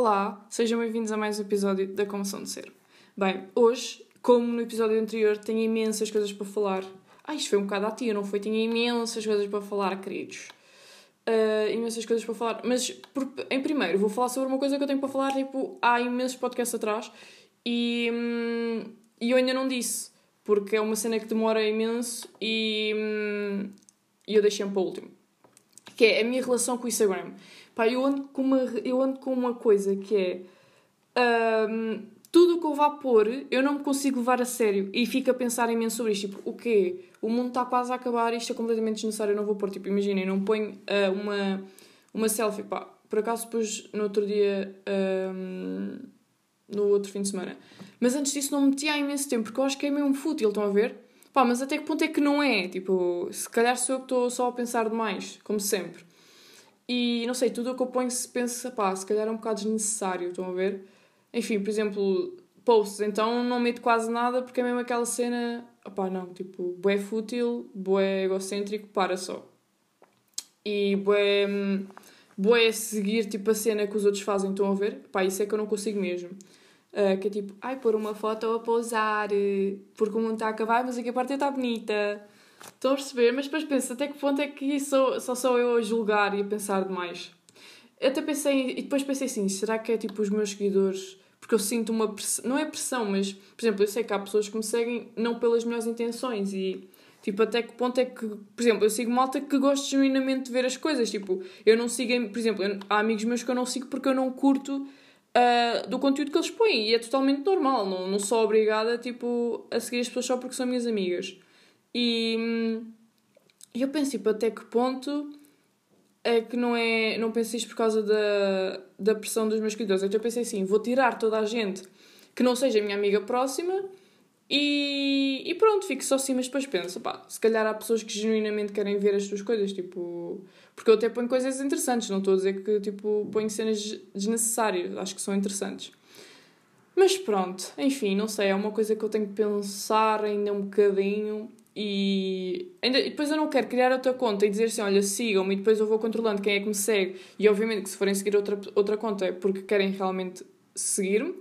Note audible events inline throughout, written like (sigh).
Olá, sejam bem-vindos a mais um episódio da Comoção de Ser. Bem, hoje, como no episódio anterior, tenho imensas coisas para falar. Ah, isto foi um bocado a tia, não foi? Tinha imensas coisas para falar, queridos. Uh, imensas coisas para falar. Mas, por, em primeiro, vou falar sobre uma coisa que eu tenho para falar, tipo, há imensos podcasts atrás e, hum, e eu ainda não disse, porque é uma cena que demora imenso e, hum, e eu deixei-me para o último. Que é a minha relação com o Instagram. Pá, eu ando com uma, eu ando com uma coisa que é. Um, tudo o que eu vá pôr, eu não me consigo levar a sério e fico a pensar imenso sobre isto. Tipo, o quê? O mundo está quase a acabar, isto é completamente desnecessário, eu não vou pôr. Tipo, imaginem, não ponho uh, uma, uma selfie. Pá, por acaso pus no outro dia, um, no outro fim de semana. Mas antes disso não metia há imenso tempo, porque eu acho que é mesmo fútil, estão a ver? Pá, mas até que ponto é que não é? Tipo, se calhar sou eu que estou só a pensar demais, como sempre. E não sei, tudo o que eu ponho se pensa, pá, se calhar é um bocado desnecessário, estão a ver? Enfim, por exemplo, posts, então não meto quase nada porque é mesmo aquela cena, opá, não, tipo, bué fútil, bué egocêntrico, para só. E bué, bué seguir, tipo, a cena que os outros fazem, estão a ver? Pá, isso é que eu não consigo mesmo. Uh, que é tipo, ai, pôr uma foto a pousar, porque o mundo está a acabar, mas aqui a parte está bonita. Estão a perceber? Mas depois penso, até que ponto é que sou, só sou eu a julgar e a pensar demais? Eu até pensei, e depois pensei assim, será que é tipo os meus seguidores porque eu sinto uma pressão, não é pressão, mas, por exemplo, eu sei que há pessoas que me seguem não pelas melhores intenções e, tipo, até que ponto é que, por exemplo, eu sigo malta que gosto genuinamente de ver as coisas, tipo, eu não sigo, por exemplo, há amigos meus que eu não sigo porque eu não curto uh, do conteúdo que eles põem e é totalmente normal, não, não sou obrigada, tipo, a seguir as pessoas só porque são minhas amigas. E hum, eu penso, tipo, até que ponto é que não é. Não penso isto por causa da, da pressão dos meus seguidores. Então eu pensei assim: vou tirar toda a gente que não seja minha amiga próxima e, e pronto, fico só assim. Mas depois penso: pá, se calhar há pessoas que genuinamente querem ver as tuas coisas, tipo. Porque eu até ponho coisas interessantes, não estou a dizer que tipo, ponho cenas desnecessárias, acho que são interessantes. Mas pronto, enfim, não sei, é uma coisa que eu tenho que pensar ainda um bocadinho e, ainda, e depois eu não quero criar outra conta e dizer assim, olha, sigam-me e depois eu vou controlando quem é que me segue. E obviamente que se forem seguir outra, outra conta é porque querem realmente seguir-me.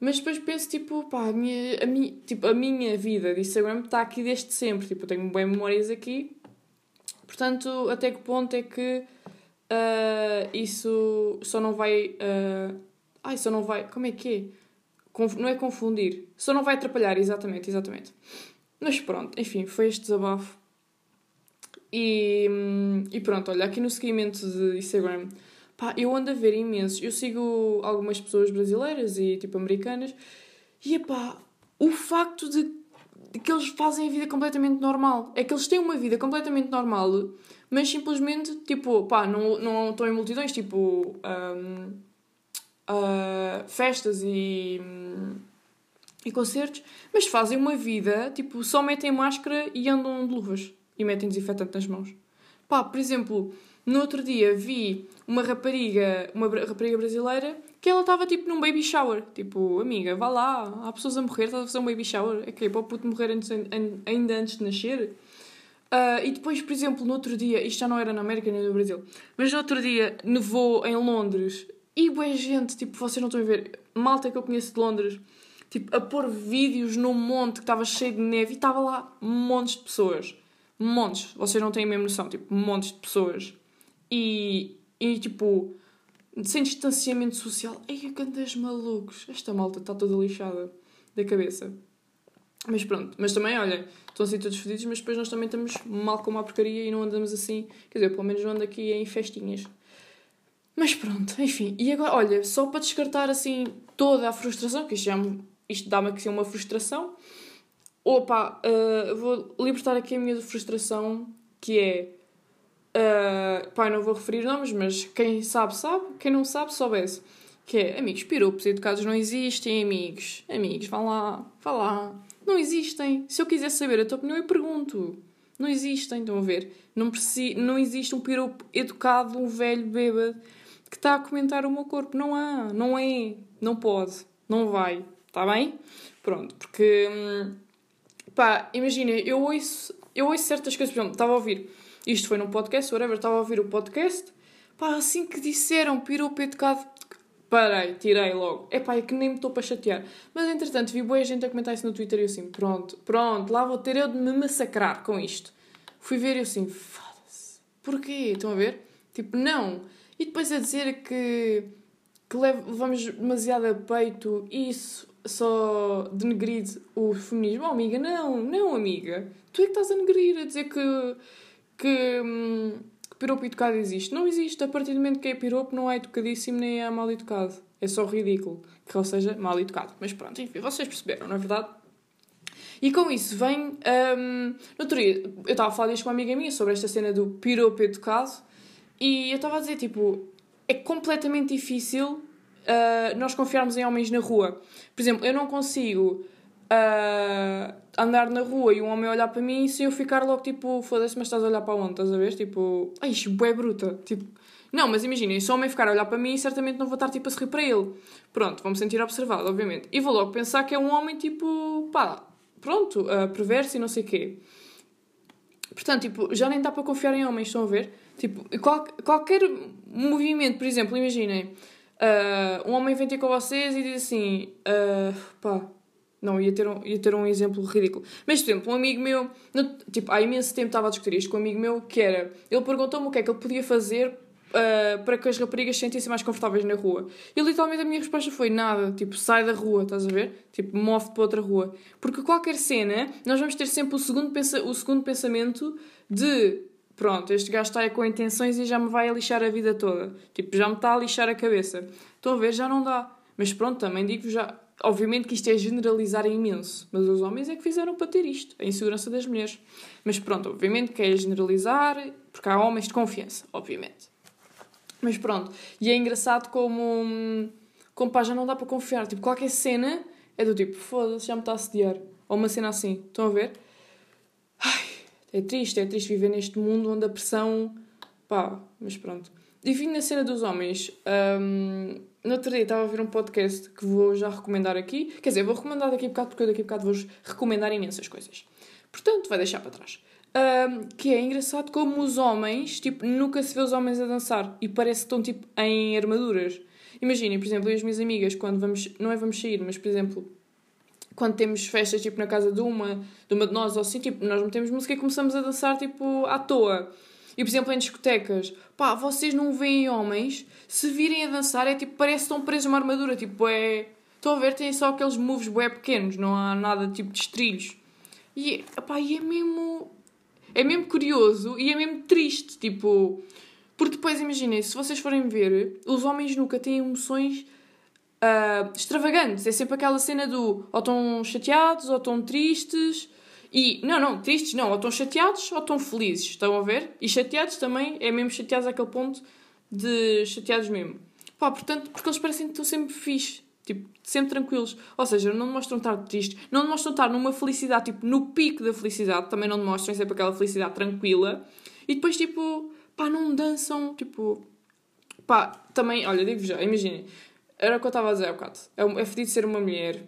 Mas depois penso, tipo, pá, a minha, a minha, tipo, a minha vida de Instagram está aqui desde sempre. Tipo, eu tenho bem memórias aqui. Portanto, até que ponto é que uh, isso só não vai... Uh, ai, só não vai... Como é que é? Conf, não é confundir. Só não vai atrapalhar, exatamente, exatamente. Mas pronto, enfim, foi este desabafo. E, hum, e pronto, olha, aqui no seguimento de Instagram, pá, eu ando a ver imenso. Eu sigo algumas pessoas brasileiras e tipo americanas, e pá, o facto de, de que eles fazem a vida completamente normal. É que eles têm uma vida completamente normal, mas simplesmente, tipo, pá, não, não estão em multidões, tipo, um, uh, festas e. Um, e concertos, mas fazem uma vida, tipo, só metem máscara e andam de luvas e metem desinfetante nas mãos. Pá, por exemplo, no outro dia vi uma rapariga, uma rapariga brasileira, que ela estava tipo num baby shower. Tipo, amiga, vá lá, há pessoas a morrer, estás a fazer um baby shower. É que é para o puto morrer antes, ainda antes de nascer. Uh, e depois, por exemplo, no outro dia, isto já não era na América nem no Brasil, mas no outro dia nevou em Londres e boa gente, tipo, vocês não estão a ver, malta que eu conheço de Londres tipo, a pôr vídeos num monte que estava cheio de neve e estava lá montes de pessoas. Montes. Vocês não têm a mesma noção. Tipo, montes de pessoas. E, e tipo, sem distanciamento social. Ei, cantas malucos. Esta malta está toda lixada da cabeça. Mas pronto. Mas também, olha, estão assim todos fodidos, mas depois nós também estamos mal com uma porcaria e não andamos assim. Quer dizer, pelo menos não ando aqui em festinhas. Mas pronto, enfim. E agora, olha, só para descartar assim toda a frustração, que isto já é isto dá-me aqui uma frustração. Opa, uh, vou libertar aqui a minha frustração, que é. Uh, pá, não vou referir nomes, mas quem sabe, sabe. Quem não sabe, soubesse. Que é, amigos, pirupos educados não existem, amigos. Amigos, vá lá, vá lá. Não existem. Se eu quiser saber a tua opinião, eu pergunto. Não existem, estão a ver? Não, preci não existe um piropo educado, um velho bêbado, que está a comentar o meu corpo. Não há, não é, não pode, não vai. Está bem? Pronto, porque. Hum, pá, imagina, eu ouço, eu ouço certas coisas. Por exemplo, estava a ouvir. Isto foi num podcast, whatever, estava a ouvir o podcast. Pá, assim que disseram piropo educado. parei, tirei logo. Epá, é que nem me estou para chatear. Mas entretanto vi boa gente a comentar isso no Twitter e eu assim, pronto, pronto, lá vou ter eu de me massacrar com isto. Fui ver e eu assim, foda-se. Porquê? Estão a ver? Tipo, não. E depois a dizer que, que levamos demasiado a peito isso só denegrir o feminismo. Oh, amiga, não, não, amiga. Tu é que estás a denegrir, a dizer que, que, hum, que piropo educado existe. Não existe. A partir do momento que é piropo, não é educadíssimo nem é mal educado. É só ridículo. Que ele seja mal educado. Mas pronto, enfim, vocês perceberam, não é verdade? E com isso vem. Um, outro dia, eu estava a falar disto com uma amiga minha sobre esta cena do piropo educado e eu estava a dizer, tipo, é completamente difícil uh, nós confiarmos em homens na rua. Por exemplo, eu não consigo uh, andar na rua e um homem olhar para mim sem eu ficar logo tipo, foda-se, mas estás a olhar para onde? Estás a ver? Tipo, ai, isto é bruta. Tipo, não, mas imaginem, se o homem ficar a olhar para mim, certamente não vou estar tipo a sorrir para ele. Pronto, vou-me sentir observado, obviamente. E vou logo pensar que é um homem tipo, pá, pronto, uh, perverso e não sei o quê. Portanto, tipo, já nem dá para confiar em homens, estão a ver? Tipo, qual, qualquer movimento, por exemplo, imaginem, uh, um homem vem ter com vocês e diz assim, uh, pá, não, ia ter, um, ia ter um exemplo ridículo. Mas, por exemplo, um amigo meu, no, tipo, há imenso tempo estava a discutir isto com um amigo meu, que era, ele perguntou-me o que é que ele podia fazer uh, para que as raparigas se sentissem mais confortáveis na rua. E literalmente a minha resposta foi nada, tipo, sai da rua, estás a ver? Tipo, move-te para outra rua. Porque qualquer cena, nós vamos ter sempre o segundo, pensa o segundo pensamento de pronto, este gajo está aí com intenções e já me vai a lixar a vida toda. Tipo, já me está a lixar a cabeça. Estão a ver? Já não dá. Mas pronto, também digo já. Obviamente que isto é generalizar imenso, mas os homens é que fizeram para ter isto, a insegurança das mulheres. Mas pronto, obviamente que é generalizar, porque há homens de confiança, obviamente. Mas pronto, e é engraçado como, como pá, já não dá para confiar. Tipo, qualquer cena é do tipo, foda-se, já me está a assediar. Ou uma cena assim, estão a ver? Ai, é triste, é triste viver neste mundo onde a pressão. pá, mas pronto. E vim na cena dos homens. Um, no outro dia estava a ver um podcast que vou já recomendar aqui. Quer dizer, vou recomendar daqui a bocado porque eu daqui a bocado vou recomendar imensas coisas. Portanto, vai deixar para trás. Um, que é engraçado como os homens, tipo, nunca se vê os homens a dançar e parece que estão, tipo, em armaduras. Imaginem, por exemplo, eu e as minhas amigas, quando vamos, não é vamos sair, mas, por exemplo, quando temos festas, tipo, na casa de uma, de uma de nós ou assim, tipo, nós metemos música e começamos a dançar, tipo, à toa. E, por exemplo, em discotecas, pá, vocês não veem homens, se virem a dançar, é tipo, parece que estão presos numa armadura, tipo, é... Estão a ver, têm só aqueles moves bué pequenos, não há nada, tipo, de estrilhos. E, pá, e é mesmo é mesmo curioso e é mesmo triste, tipo. Porque depois, imaginem, se vocês forem ver, os homens nunca têm emoções uh, extravagantes. É sempre aquela cena do ou estão chateados ou estão tristes. E, não, não, tristes não, ou estão chateados ou estão felizes, estão a ver? E chateados também, é mesmo chateados àquele ponto de chateados mesmo. Pá, portanto, porque eles parecem que estão sempre fixe. Tipo, sempre tranquilos. Ou seja, não demonstram estar tristes, não demonstram estar numa felicidade, tipo, no pico da felicidade, também não demonstram sempre aquela felicidade tranquila. E depois, tipo, pá, não dançam, tipo. Pá, também, olha, digo já, imaginem, era o que eu estava a dizer há bocado. É, é fedido ser uma mulher,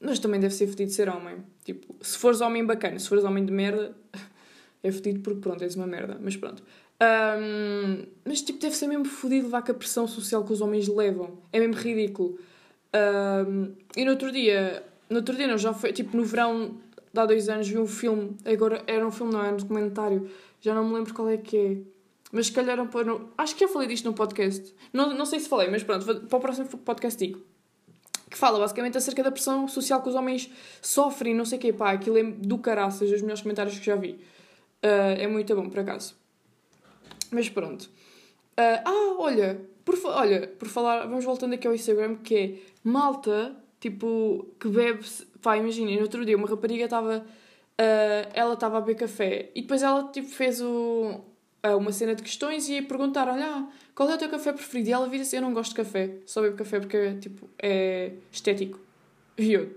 mas também deve ser fedido ser homem. Tipo, se fores homem bacana, se fores homem de merda, (laughs) é fedido porque, pronto, és uma merda, mas pronto. Um, mas, tipo, deve ser mesmo fodido levar com a pressão social que os homens levam. É mesmo ridículo. Um, e no outro dia, no outro dia não, já foi, tipo, no verão de há dois anos vi um filme, agora era um filme, não, era um documentário, já não me lembro qual é que é. Mas se calhar para. Acho que já falei disto no podcast. Não, não sei se falei, mas pronto, para o próximo podcast digo. Que fala basicamente acerca da pressão social que os homens sofrem, não sei o quê. Pá, aquilo é do caraças, os melhores comentários que já vi. Uh, é muito bom, por acaso. Mas pronto. Uh, ah, olha, por, olha, por falar, vamos voltando aqui ao Instagram, que é malta, tipo, que bebe. Pá, imaginem, no outro dia uma rapariga estava. Uh, ela estava a beber café e depois ela tipo, fez o, uh, uma cena de questões e ia perguntar: Olha, qual é o teu café preferido? E ela vira assim: Eu não gosto de café, só bebo café porque tipo, é estético. E eu,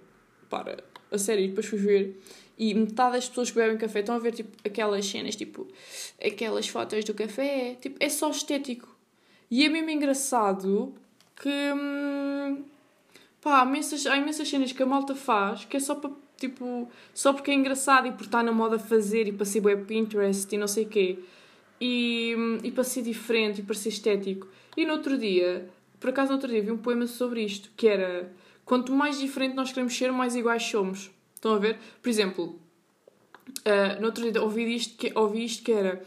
para, a sério, e depois fui ver. E metade das pessoas que bebem café estão a ver tipo, aquelas cenas, tipo, aquelas fotos do café, tipo, é só estético. E é mesmo engraçado que. Hum, pá, há imensas, há imensas cenas que a malta faz que é só para. Tipo, só porque é engraçado e por estar na moda fazer e para ser web Pinterest e não sei o quê. E, hum, e para ser diferente e para ser estético. E no outro dia, Por acaso, no outro dia vi um poema sobre isto, que era quanto mais diferente nós queremos ser, mais iguais somos. Estão a ver? Por exemplo, uh, no outro dia ouvi isto que, ouvi isto que era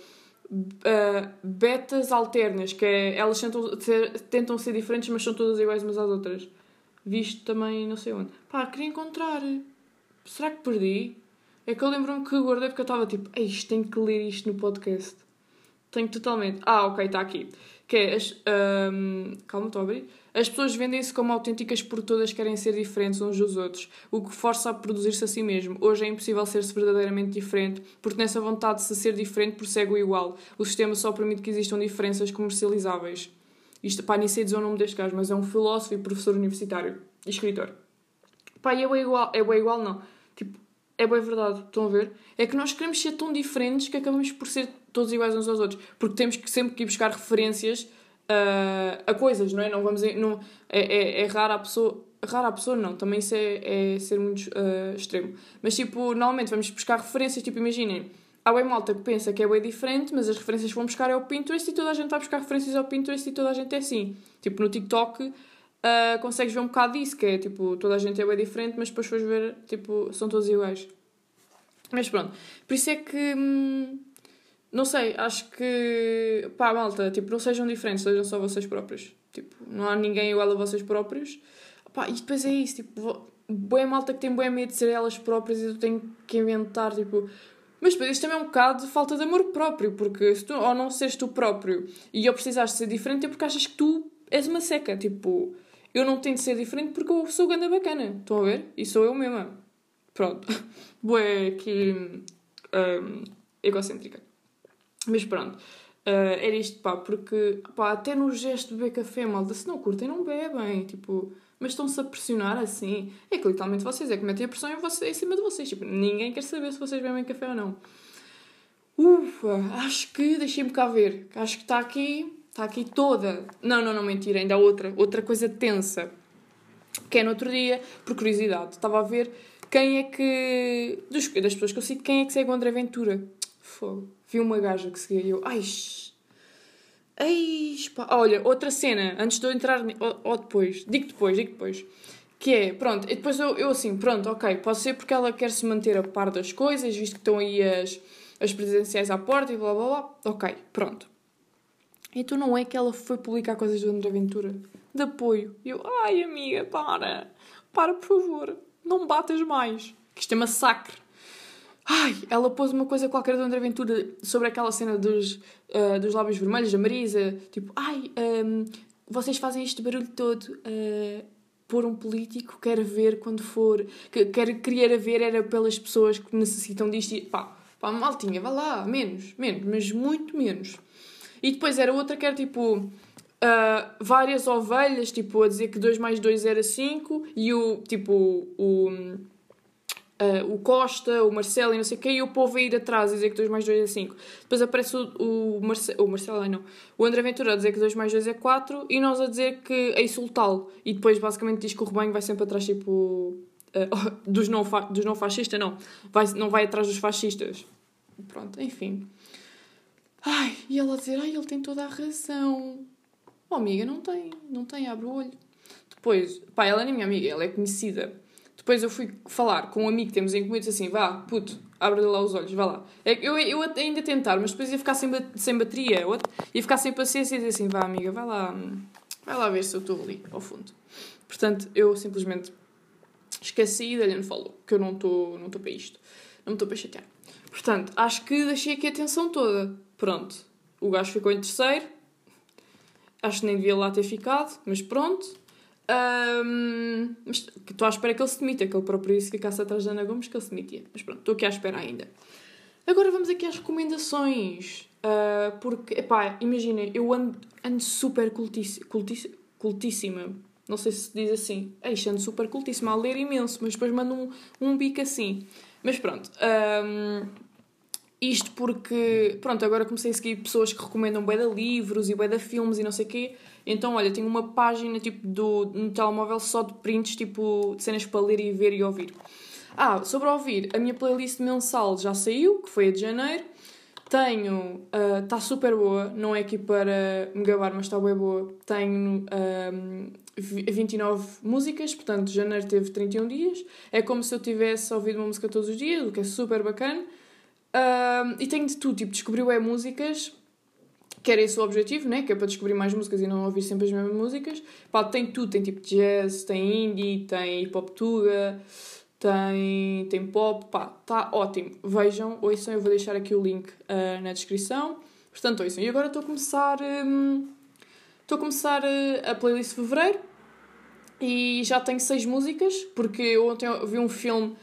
uh, betas alternas, que é, elas tentam ser, tentam ser diferentes, mas são todas iguais umas às outras. Visto também não sei onde. Pá, queria encontrar. Será que perdi? É que eu lembro-me que guardei porque eu estava tipo, isto tenho que ler isto no podcast. Tenho totalmente. Ah, ok, está aqui. Que é. As, um, calma, estou a abrir. As pessoas vendem-se como autênticas porque todas querem ser diferentes uns dos outros, o que força a produzir-se a si mesmo. Hoje é impossível ser-se verdadeiramente diferente, porque nessa vontade de se ser diferente prossegue o igual. O sistema só permite que existam diferenças comercializáveis. Isto, pá, nem sei dizer o nome deste gajo, mas é um filósofo e professor universitário e escritor. Pá, e é bem igual, é bem igual, não. Tipo, é bem verdade, estão a ver? É que nós queremos ser tão diferentes que acabamos por ser todos iguais uns aos outros, porque temos que sempre que ir buscar referências uh, a coisas, não é? Não vamos. Não, é, é, é raro a pessoa. Raro a pessoa, não, também isso é, é ser muito uh, extremo. Mas, tipo, normalmente vamos buscar referências, tipo, imaginem, há bem malta que pensa que é bem diferente, mas as referências que vão buscar é o Pinterest e toda a gente vai buscar referências ao Pinterest e toda a gente é assim. Tipo, no TikTok uh, consegues ver um bocado disso, que é tipo, toda a gente é bem diferente, mas depois fores ver, tipo, são todos iguais. Mas pronto, por isso é que. Hum, não sei, acho que. pá, malta, tipo, não sejam diferentes, sejam só vocês próprios. Tipo, não há ninguém igual a vocês próprios. Pá, e depois é isso, tipo, boa malta que tem boa medo de ser elas próprias e eu tenho que inventar, tipo. Mas depois isto também é um bocado de falta de amor próprio, porque se tu, ou não seres tu próprio e eu precisares de ser diferente é porque achas que tu és uma seca. Tipo, eu não tenho de ser diferente porque eu sou ganda bacana. Estão a ver? E sou eu mesma. Pronto. (laughs) Boa que. Um, egocêntrica. Mas pronto, uh, era isto, pá, porque pá, até no gesto de beber café, malta, se não curtem, não bebem, tipo, mas estão-se a pressionar assim. É que literalmente vocês é que metem a pressão em, você, em cima de vocês, tipo, ninguém quer saber se vocês bebem café ou não. Ufa, acho que, deixem-me cá ver, acho que está aqui, está aqui toda. Não, não, não, mentira, ainda há outra, outra coisa tensa, que é no outro dia, por curiosidade, estava a ver quem é que, das pessoas que eu cito, quem é que segue o André Ventura. Fogo vi uma gaja que seguia e eu, ai, ai, pá. Olha, outra cena, antes de eu entrar, ou, ou, depois, digo depois, digo depois, que é, pronto, e depois eu, eu assim, pronto, ok, pode ser porque ela quer se manter a par das coisas, visto que estão aí as, as presidenciais à porta e blá blá blá, ok, pronto. Então não é que ela foi publicar coisas do André Ventura? De apoio. E eu, ai amiga, para, para por favor, não batas mais, que isto é massacre. Ai, ela pôs uma coisa qualquer do André Ventura sobre aquela cena dos, uh, dos lábios vermelhos, da Marisa. Tipo, ai, um, vocês fazem este barulho todo. Uh, por um político quer ver quando for. Que, quer querer ver era pelas pessoas que necessitam disto. E, pá, pá, maltinha, vá lá, menos, menos, mas muito menos. E depois era outra que era tipo. Uh, várias ovelhas, tipo, a dizer que 2 mais 2 era 5 e o, tipo, o Uh, o Costa, o Marcelo e não sei o quê, e o povo a ir atrás a dizer que 2 mais 2 é 5. Depois aparece o, o, Marce, o Marcelo, não, o André Ventura a dizer que 2 mais 2 é 4 e nós a dizer que é insultá-lo. E depois basicamente diz que o rebanho vai sempre atrás, tipo, uh, (laughs) dos, não dos não fascistas, não. Vai, não vai atrás dos fascistas. Pronto, enfim. Ai, e ela a dizer, ai, ele tem toda a razão. Oh, amiga, não tem, não tem, abre o olho. Depois, pá, ela não é minha amiga, ela é conhecida depois eu fui falar com um amigo que temos em comum e disse assim: vá, puto, abre lá os olhos, vá lá. É eu, eu ainda tentar, mas depois ia ficar sem, sem bateria, ia ficar sem paciência e dizer assim: vá, amiga, vai lá, vai lá ver se eu estou ali, ao fundo. Portanto, eu simplesmente esqueci e dei-lhe follow, que eu não estou não para isto, não estou para chatear. Portanto, acho que deixei aqui a atenção toda. Pronto, o gajo ficou em terceiro, acho que nem devia lá ter ficado, mas pronto. Um, mas estou à espera que ele se demita, que ele próprio se ficasse atrás da Ana Gomes, que ele se demitia. Mas pronto, estou aqui à espera ainda. Agora vamos aqui às recomendações. Uh, porque, epá, imaginem, eu ando, ando super cultíssima, cultíssima. Não sei se diz assim. Eixe, ando super cultíssima a ler imenso, mas depois mando um, um bico assim. Mas pronto. Um, isto porque, pronto, agora comecei a seguir pessoas que recomendam bué de livros e bué de filmes e não sei o quê. Então, olha, tenho uma página tipo do, no telemóvel só de prints, tipo, de cenas para ler e ver e ouvir. Ah, sobre ouvir, a minha playlist mensal já saiu, que foi a de janeiro. Tenho, está uh, super boa, não é aqui para me gabar, mas está bem boa. Tenho um, 29 músicas, portanto, janeiro teve 31 dias. É como se eu tivesse ouvido uma música todos os dias, o que é super bacana. Um, e tenho de tudo, tipo, descobriu é músicas, que era esse o objetivo, né? Que é para descobrir mais músicas e não ouvir sempre as mesmas músicas. Pá, tem tudo, tem tipo jazz, tem indie, tem hip hop tuga tem, tem pop, pá, está ótimo. Vejam, ouçam, eu vou deixar aqui o link uh, na descrição. Portanto, ouçam. E agora estou a começar. Um, estou a começar uh, a playlist de fevereiro e já tenho seis músicas, porque ontem vi um filme.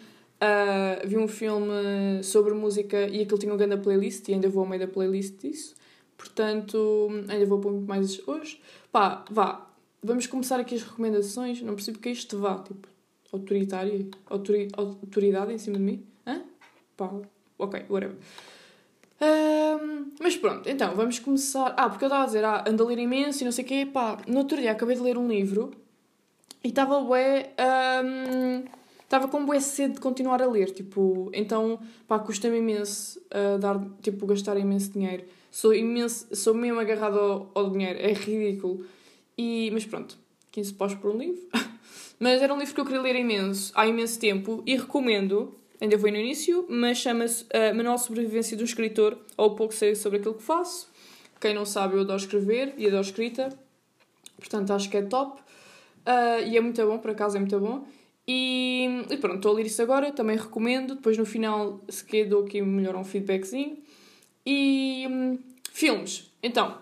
Uh, vi um filme sobre música e aquilo tinha uma grande playlist e ainda vou ao meio da playlist disso. Portanto, ainda vou pôr muito mais hoje. Pá, vá. Vamos começar aqui as recomendações. Não percebo que isto vá. Tipo, autoritária, autori, autoridade em cima de mim. Hã? Pá, ok, whatever. Um, mas pronto, então, vamos começar. Ah, porque eu estava a dizer, ah, ando a ler imenso e não sei o quê. Pá, no outro dia acabei de ler um livro e estava bué. Estava com bué sede de continuar a ler, tipo, então, pá, custa-me imenso uh, dar, tipo, gastar imenso dinheiro. Sou imenso, sou mesmo agarrado ao, ao dinheiro, é ridículo. E, mas pronto, 15 pós por um livro. (laughs) Mas era um livro que eu queria ler imenso, há imenso tempo e recomendo. Ainda vou no início, mas chama-se uh, Manual de Sobrevivência um Escritor, ou pouco sei sobre aquilo que faço. Quem não sabe, eu adoro escrever e adoro escrita, portanto acho que é top. Uh, e é muito bom, por acaso é muito bom. E, e, pronto, estou a ler isso agora, também recomendo. Depois no final, se quer, dou aqui melhor um feedbackzinho. E um, filmes, então,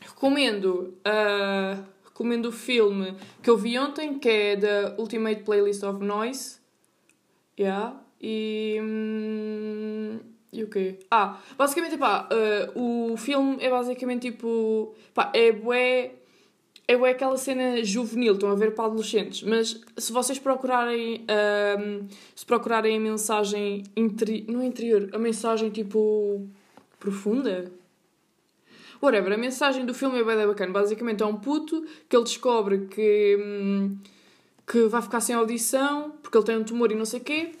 recomendo. Uh, recomendo o filme que eu vi ontem, que é da Ultimate Playlist of Noise. Yeah. E. Hum, e o quê? Ah, basicamente, pá, uh, o filme é basicamente tipo. pá, é bué. É aquela cena juvenil, estão a ver para adolescentes, mas se vocês procurarem. Um, se procurarem a mensagem. Interi no interior, a mensagem tipo. profunda? Whatever, a mensagem do filme é bem bacana. Basicamente é um puto que ele descobre que, hum, que vai ficar sem audição porque ele tem um tumor e não sei o quê.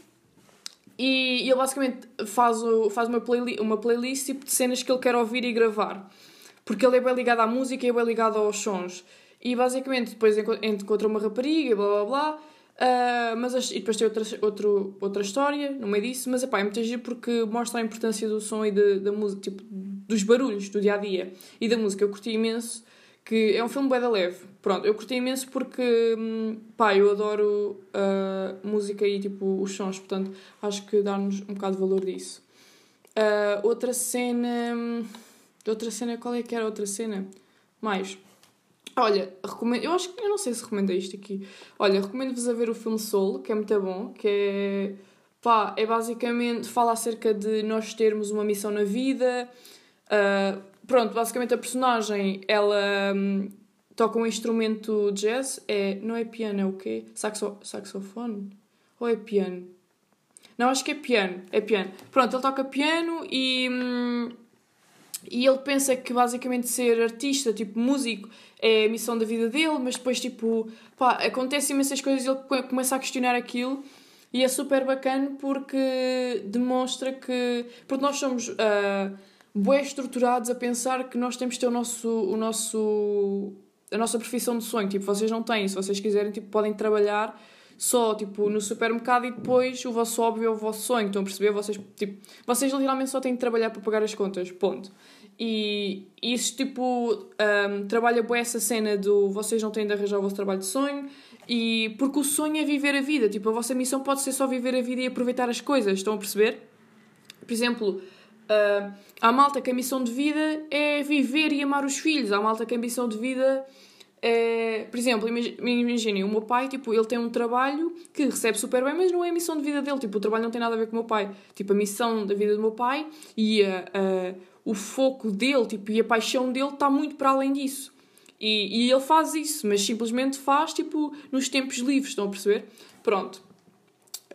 E, e ele basicamente faz, o, faz uma, playli uma playlist tipo, de cenas que ele quer ouvir e gravar. Porque ele é bem ligado à música e é bem ligado aos sons. E basicamente depois encontra uma rapariga e blá blá blá. Uh, mas, e depois tem outra, outro, outra história no meio disso, mas epá, é muito giro porque mostra a importância do som e de, da música, tipo, dos barulhos do dia a dia e da música. Eu curti imenso, que é um filme bem da leve. Pronto, eu curti imenso porque, hum, pá, eu adoro uh, música e tipo os sons, portanto acho que dá-nos um bocado de valor disso. Uh, outra cena. Hum, outra cena, qual é que era a outra cena? Mais. Olha, recomendo, eu acho que eu não sei se recomendo isto aqui. Olha, recomendo-vos a ver o filme Soul, que é muito bom, que é pá, é basicamente fala acerca de nós termos uma missão na vida. Uh, pronto, basicamente a personagem ela um, toca um instrumento jazz, é, não é piano, é o quê? Saxo, saxofone? Ou é piano? Não, acho que é piano, é piano. Pronto, ele toca piano e. Hum, e ele pensa que basicamente ser artista, tipo músico, é a missão da vida dele, mas depois, tipo, pá, acontecem imensas coisas e ele começa a questionar aquilo. E é super bacana porque demonstra que. Porque nós somos uh, bué estruturados a pensar que nós temos de ter o nosso, o nosso. a nossa profissão de sonho. Tipo, vocês não têm. Se vocês quiserem, tipo, podem trabalhar só tipo no supermercado e depois o vosso óbvio é o vosso sonho. Estão a perceber? Vocês, tipo, vocês literalmente só têm de trabalhar para pagar as contas. Ponto. E isso tipo um, trabalha boa essa cena do vocês não têm de arranjar o vosso trabalho de sonho. E porque o sonho é viver a vida. Tipo, a vossa missão pode ser só viver a vida e aproveitar as coisas. Estão a perceber? Por exemplo, uh, há malta que a missão de vida é viver e amar os filhos. Há malta que a missão de vida é, por exemplo, imaginem, o meu pai, tipo, ele tem um trabalho que recebe super bem, mas não é a missão de vida dele. Tipo, o trabalho não tem nada a ver com o meu pai. Tipo, a missão da vida do meu pai e a, a, o foco dele, tipo, e a paixão dele está muito para além disso. E, e ele faz isso, mas simplesmente faz, tipo, nos tempos livres, estão a perceber? Pronto.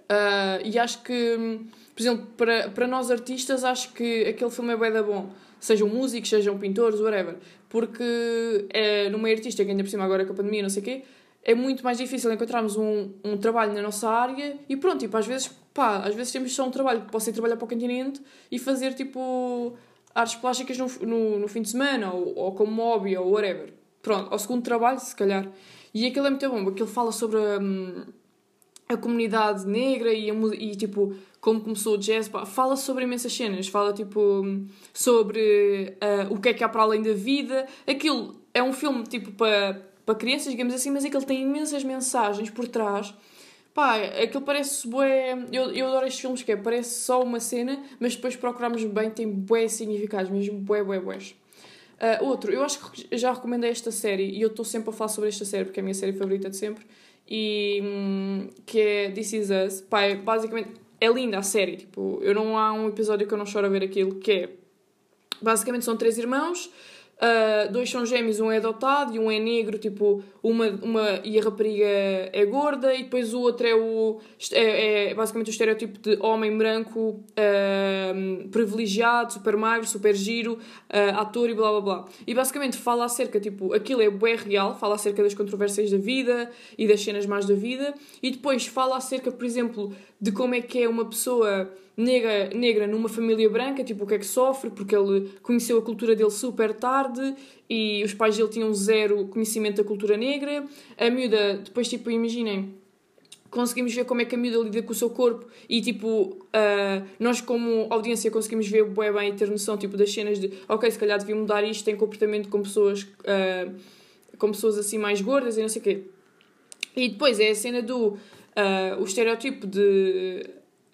Uh, e acho que, por exemplo, para, para nós artistas, acho que aquele filme é bem da bom sejam músicos, sejam pintores, whatever. Porque é, no meio artista, que ainda por cima agora com a pandemia, não sei o quê, é muito mais difícil encontrarmos um, um trabalho na nossa área e pronto, tipo, às vezes pá, às vezes temos só um trabalho, posso ir trabalhar para o continente e fazer tipo artes plásticas no, no, no fim de semana, ou, ou como hobby, ou whatever. Pronto, ao segundo trabalho, se calhar. E aquilo é muito bom, aquilo fala sobre hum, a comunidade negra e, a, e tipo, como começou o jazz, pá, fala sobre imensas cenas, fala tipo sobre uh, o que é que há para além da vida. Aquilo é um filme tipo para, para crianças, digamos assim, mas aquilo tem imensas mensagens por trás. Pá, aquilo parece bué. Eu, eu adoro estes filmes que é, parece só uma cena, mas depois procurarmos bem, tem bué significados, mesmo bué, bué, bué. Uh, outro, eu acho que já recomendei esta série e eu estou sempre a falar sobre esta série porque é a minha série favorita de sempre e hum, que é This Is Us. Pá, é, basicamente é linda a série. Tipo, eu não há um episódio que eu não choro a ver aquilo, que é basicamente são três irmãos Uh, dois são gêmeos, um é adotado e um é negro, tipo, uma, uma e a rapariga é gorda, e depois o outro é o é, é basicamente o estereótipo de homem branco uh, privilegiado, super magro, super giro, uh, ator e blá blá blá. E basicamente fala acerca, tipo, aquilo é bem real, fala acerca das controvérsias da vida e das cenas mais da vida, e depois fala acerca, por exemplo, de como é que é uma pessoa negra, negra numa família branca, tipo, o que é que sofre, porque ele conheceu a cultura dele super tarde e os pais dele tinham zero conhecimento da cultura negra. A miúda, depois, tipo, imaginem, conseguimos ver como é que a miúda lida com o seu corpo e, tipo, uh, nós como audiência conseguimos ver bem, bem e ter noção, tipo, das cenas de, ok, se calhar devia mudar isto em comportamento com pessoas, uh, com pessoas assim mais gordas e não sei o quê. E depois é a cena do, uh, o estereótipo de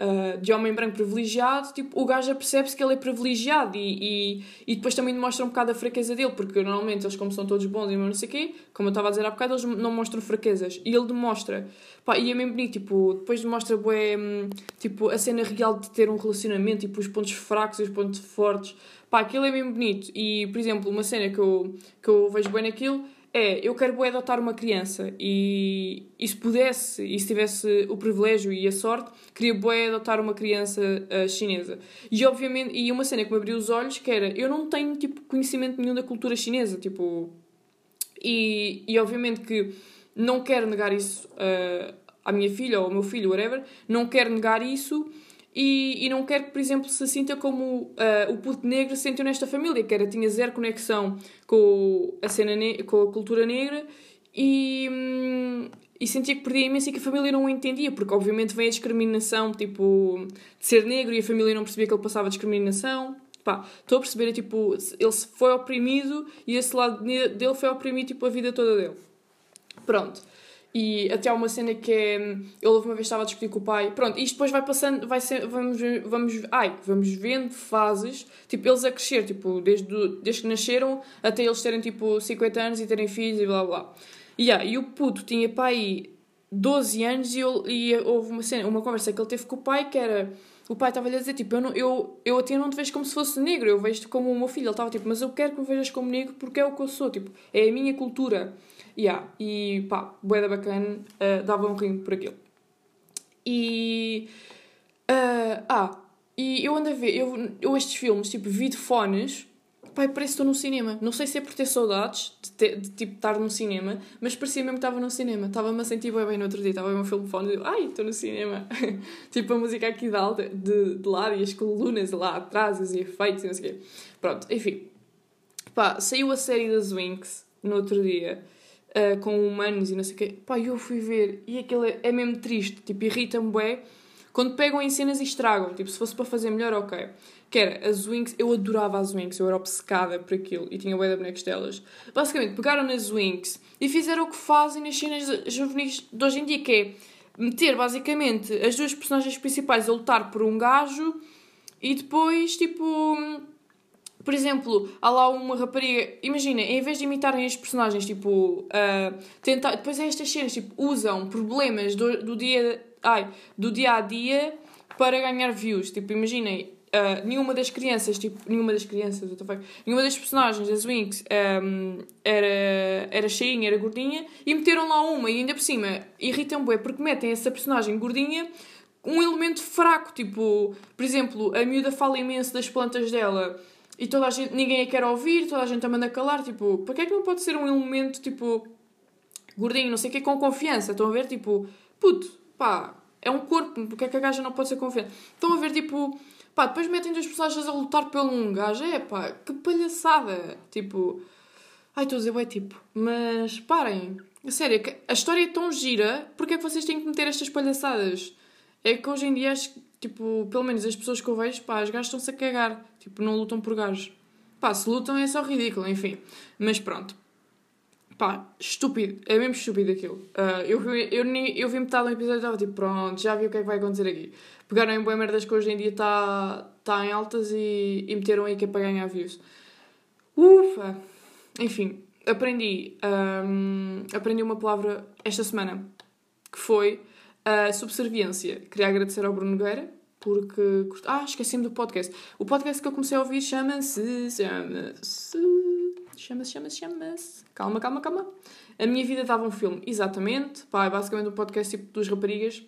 uh, de homem branco privilegiado, tipo, o gajo percebe-se que ele é privilegiado e, e, e depois também mostra um bocado a fraqueza dele, porque normalmente eles, como são todos bons e não sei o quê, como eu estava a dizer há bocado, eles não mostram fraquezas. E ele demonstra. Pá, e é mesmo bonito, tipo, depois demonstra bué, hum, tipo, a cena real de ter um relacionamento, tipo, os pontos fracos e os pontos fortes. Pá, aquilo é mesmo bonito. E, por exemplo, uma cena que eu, que eu vejo bem naquilo é, eu quero adotar uma criança e, e se pudesse, e se tivesse o privilégio e a sorte, queria bué adotar uma criança uh, chinesa. E obviamente, e uma cena que me abriu os olhos que era, eu não tenho tipo conhecimento nenhum da cultura chinesa, tipo, e, e obviamente que não quero negar isso uh, à minha filha ou ao meu filho, whatever, não quero negar isso, e, e não quero que, por exemplo, se sinta como uh, o puto negro se sentiu nesta família, que era, tinha zero conexão com a, cena com a cultura negra e, hum, e sentia que perdia imenso e que a família não o entendia, porque obviamente vem a discriminação, tipo, de ser negro e a família não percebia que ele passava discriminação. Estou a perceber, tipo, ele foi oprimido e esse lado dele foi oprimido, tipo, a vida toda dele. Pronto. E até há uma cena que é. Ele uma vez estava a discutir com o pai. Pronto, isto depois vai passando, vai ser, vamos, vamos, ai, vamos vendo fases, tipo, eles a crescer, tipo, desde, desde que nasceram até eles terem tipo 50 anos e terem filhos e blá blá. E, yeah, e o puto tinha pai 12 anos e, eu, e houve uma cena, uma conversa que ele teve com o pai que era. O pai estava-lhe a dizer, tipo, eu, não, eu, eu até não te vejo como se fosse negro, eu vejo-te como o meu filho. Ele estava tipo, mas eu quero que me vejas como negro porque é o que eu sou, tipo, é a minha cultura. Yeah, e pá, boeda bacana, uh, dava um ringue por aquilo. E. Uh, ah, e eu ando a ver, eu, eu estes filmes, tipo, vi de fones, pai, parece que estou no cinema. Não sei se é por ter saudades de, ter, de tipo, estar no cinema, mas parecia mesmo que estava no cinema. Estava-me a sentir bem, bem no outro dia, estava a ver um filme de fone e eu, ai, estou no cinema. (laughs) tipo, a música aqui de, alta, de, de lado e as colunas lá atrás, os efeitos e não sei o quê. Pronto, enfim. Pá, saiu a série das Winx no outro dia uh, com humanos e não sei o quê. Pá, eu fui ver e aquilo é, é mesmo triste, tipo, irrita-me bué. Quando pegam em cenas e estragam, tipo, se fosse para fazer melhor, ok. Que era, as Winx, eu adorava as Winx, eu era obcecada por aquilo e tinha bué de bonecos delas. Basicamente, pegaram nas Winx e fizeram o que fazem nas cenas juvenis de hoje em dia, que é meter basicamente as duas personagens principais a lutar por um gajo e depois, tipo por exemplo, há lá uma rapariga. Imagina, em vez de imitarem as personagens, tipo. Uh, tentar, depois é estas cenas, tipo, usam problemas do, do, dia, ai, do dia a dia para ganhar views. Tipo, imaginem. Uh, nenhuma das crianças, tipo, nenhuma das crianças, nenhuma das personagens das Winx um, era, era cheinha, era gordinha, e meteram lá uma, e ainda por cima irritam bué, porque metem essa personagem gordinha um elemento fraco, tipo, por exemplo, a miúda fala imenso das plantas dela, e toda a gente, ninguém a quer ouvir, toda a gente a manda calar, tipo, para que é que não pode ser um elemento, tipo, gordinho, não sei o que, com confiança? Estão a ver, tipo, puto, pá, é um corpo, porque é que a gaja não pode ser confiante? Estão a ver, tipo, pá, depois metem dois personagens a lutar pelo um gajo, é pá, que palhaçada. Tipo, ai, estou a dizer, é tipo, mas parem, sério, a história é tão gira, porque é que vocês têm que meter estas palhaçadas? É que hoje em dia, tipo, pelo menos as pessoas que eu vejo, pá, as gajas estão-se a cagar, tipo, não lutam por gajos. Pá, se lutam é só ridículo, enfim. Mas pronto. Pá, estúpido. É mesmo estúpido aquilo. Uh, eu, vi, eu, eu vi metade do episódio e estava tipo, pronto, já vi o que é que vai acontecer aqui. Pegaram em boas merdas que hoje em dia está tá em altas e, e meteram aí que é para ganhar views. Ufa! Enfim, aprendi, um, aprendi uma palavra esta semana que foi a subserviência. Queria agradecer ao Bruno Nogueira porque. Ah, esqueci-me do podcast. O podcast que eu comecei a ouvir chama-se. Chama-se. Chama-se, chama-se, chama-se. Calma, calma, calma. A minha vida dava um filme, exatamente. Pá, é basicamente um podcast tipo dos raparigas.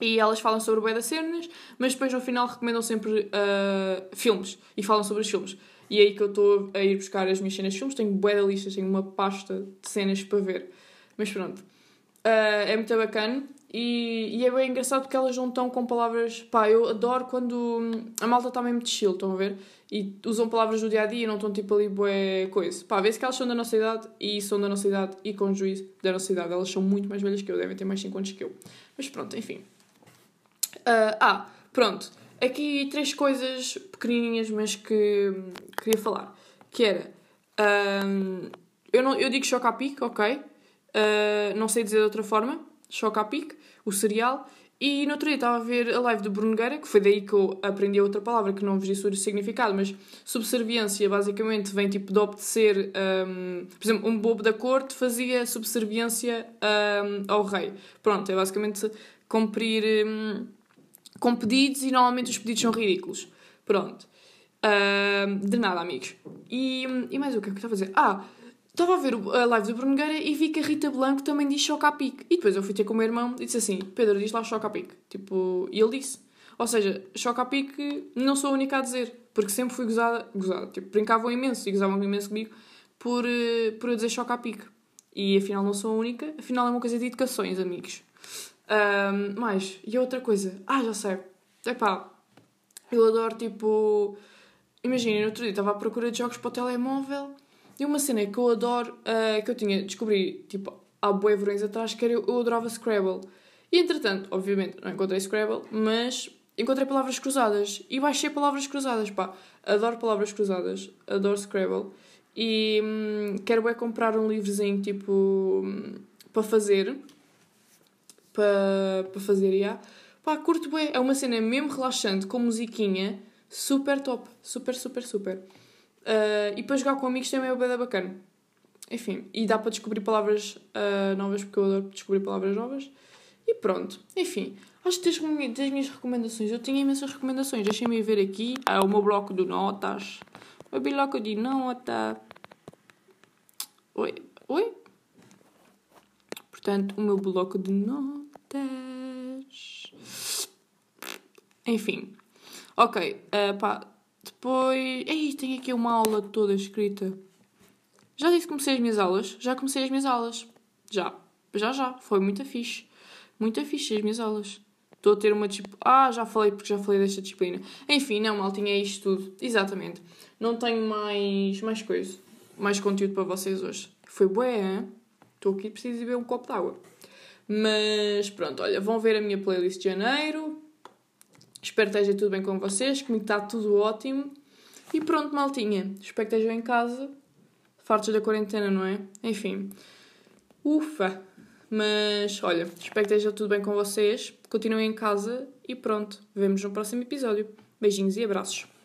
E elas falam sobre o das cenas, mas depois no final recomendam sempre uh, filmes e falam sobre os filmes. E é aí que eu estou a ir buscar as minhas cenas de filmes. Tenho bué listas, tenho uma pasta de cenas para ver. Mas pronto. Uh, é muito bacana. E, e, é bem engraçado porque elas não estão com palavras. Pá, eu adoro quando a malta está mesmo de chill, estão a ver? E usam palavras do dia a dia e não estão tipo ali bué coisa. Pá, vê-se que elas são da nossa idade e são da nossa idade e com juízo da nossa idade. Elas são muito mais velhas que eu, devem ter mais 5 anos que eu. Mas pronto, enfim. Uh, ah, pronto. Aqui três coisas pequenininhas, mas que queria falar. Que era. Um, eu, não, eu digo choque a pique, ok? Uh, não sei dizer de outra forma. Pique o cereal. E no outro dia estava a ver a live do Bruno Guerra, que foi daí que eu aprendi outra palavra que não vos disse o significado, mas subserviência basicamente vem tipo de obedecer. Um, por exemplo, um bobo da corte fazia subserviência um, ao rei. Pronto, é basicamente cumprir um, com pedidos e normalmente os pedidos são ridículos. Pronto. Um, de nada, amigos. E, e mais o que é que eu estava a fazer? Ah! Estava a ver a live do Bruno Guerra e vi que a Rita Blanco também diz choca a pique. E depois eu fui ter com o meu irmão e disse assim: Pedro, diz lá choca a pique. Tipo, e ele disse. Ou seja, choca a pique não sou a única a dizer, porque sempre fui gozada. gozada tipo, brincavam imenso e gozavam imenso comigo por, eh, por eu dizer choca a pique. E afinal não sou a única, afinal é uma coisa de educações, amigos. Um, mais, e outra coisa, ah, já sei. Epá, eu adoro tipo. Imaginem, outro dia estava à procura de jogos para o telemóvel e uma cena que eu adoro, uh, que eu tinha, descobri, tipo, há bué verões atrás, que era eu, eu adorava Scrabble. E entretanto, obviamente, não encontrei Scrabble, mas encontrei palavras cruzadas. E baixei palavras cruzadas, pá. Adoro palavras cruzadas, adoro Scrabble. E hum, quero é comprar um livrozinho, tipo, hum, para fazer. Para, para fazer, já. Pá, curto. É uma cena mesmo relaxante, com musiquinha. Super top. Super, super, super. Uh, e para jogar com amigos também é bem bacana. Enfim, e dá para descobrir palavras uh, novas, porque eu adoro descobrir palavras novas. E pronto, enfim, acho que das, minhas recomendações, eu tinha imensas recomendações. Deixem-me ver aqui ah, o meu bloco de notas. O bloco de notas. Oi, oi. Portanto, o meu bloco de notas. Enfim, ok, uh, pá depois. Ei, tenho aqui uma aula toda escrita. Já disse que comecei as minhas aulas? Já comecei as minhas aulas. Já. Já, já. Foi muito fixe. Muito fixe as minhas aulas. Estou a ter uma disciplina. Ah, já falei porque já falei desta disciplina. Enfim, não, mal tinha isto tudo. Exatamente. Não tenho mais, mais coisa. Mais conteúdo para vocês hoje. Foi bué, Estou aqui preciso beber um copo de água. Mas pronto, olha, vão ver a minha playlist de janeiro. Espero que esteja tudo bem com vocês, comigo está tudo ótimo. E pronto, maltinha. Espero que estejam em casa. Fartos da quarentena, não é? Enfim. Ufa! Mas, olha, espero que esteja tudo bem com vocês. Continuem em casa e pronto. Vemos no próximo episódio. Beijinhos e abraços.